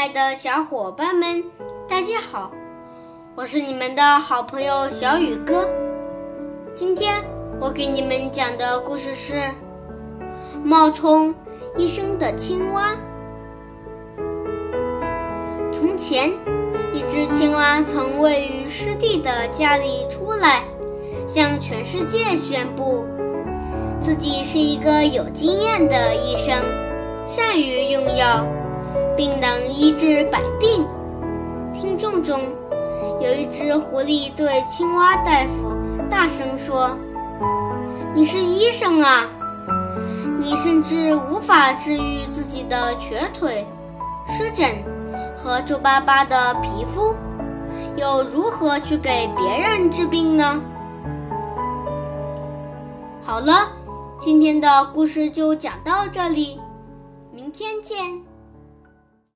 亲爱的小伙伴们，大家好，我是你们的好朋友小雨哥。今天我给你们讲的故事是《冒充医生的青蛙》。从前，一只青蛙从位于湿地的家里出来，向全世界宣布自己是一个有经验的医生，善于用药。并能医治百病。听众中有一只狐狸对青蛙大夫大声说：“你是医生啊，你甚至无法治愈自己的瘸腿、湿疹和皱巴巴的皮肤，又如何去给别人治病呢？”好了，今天的故事就讲到这里，明天见。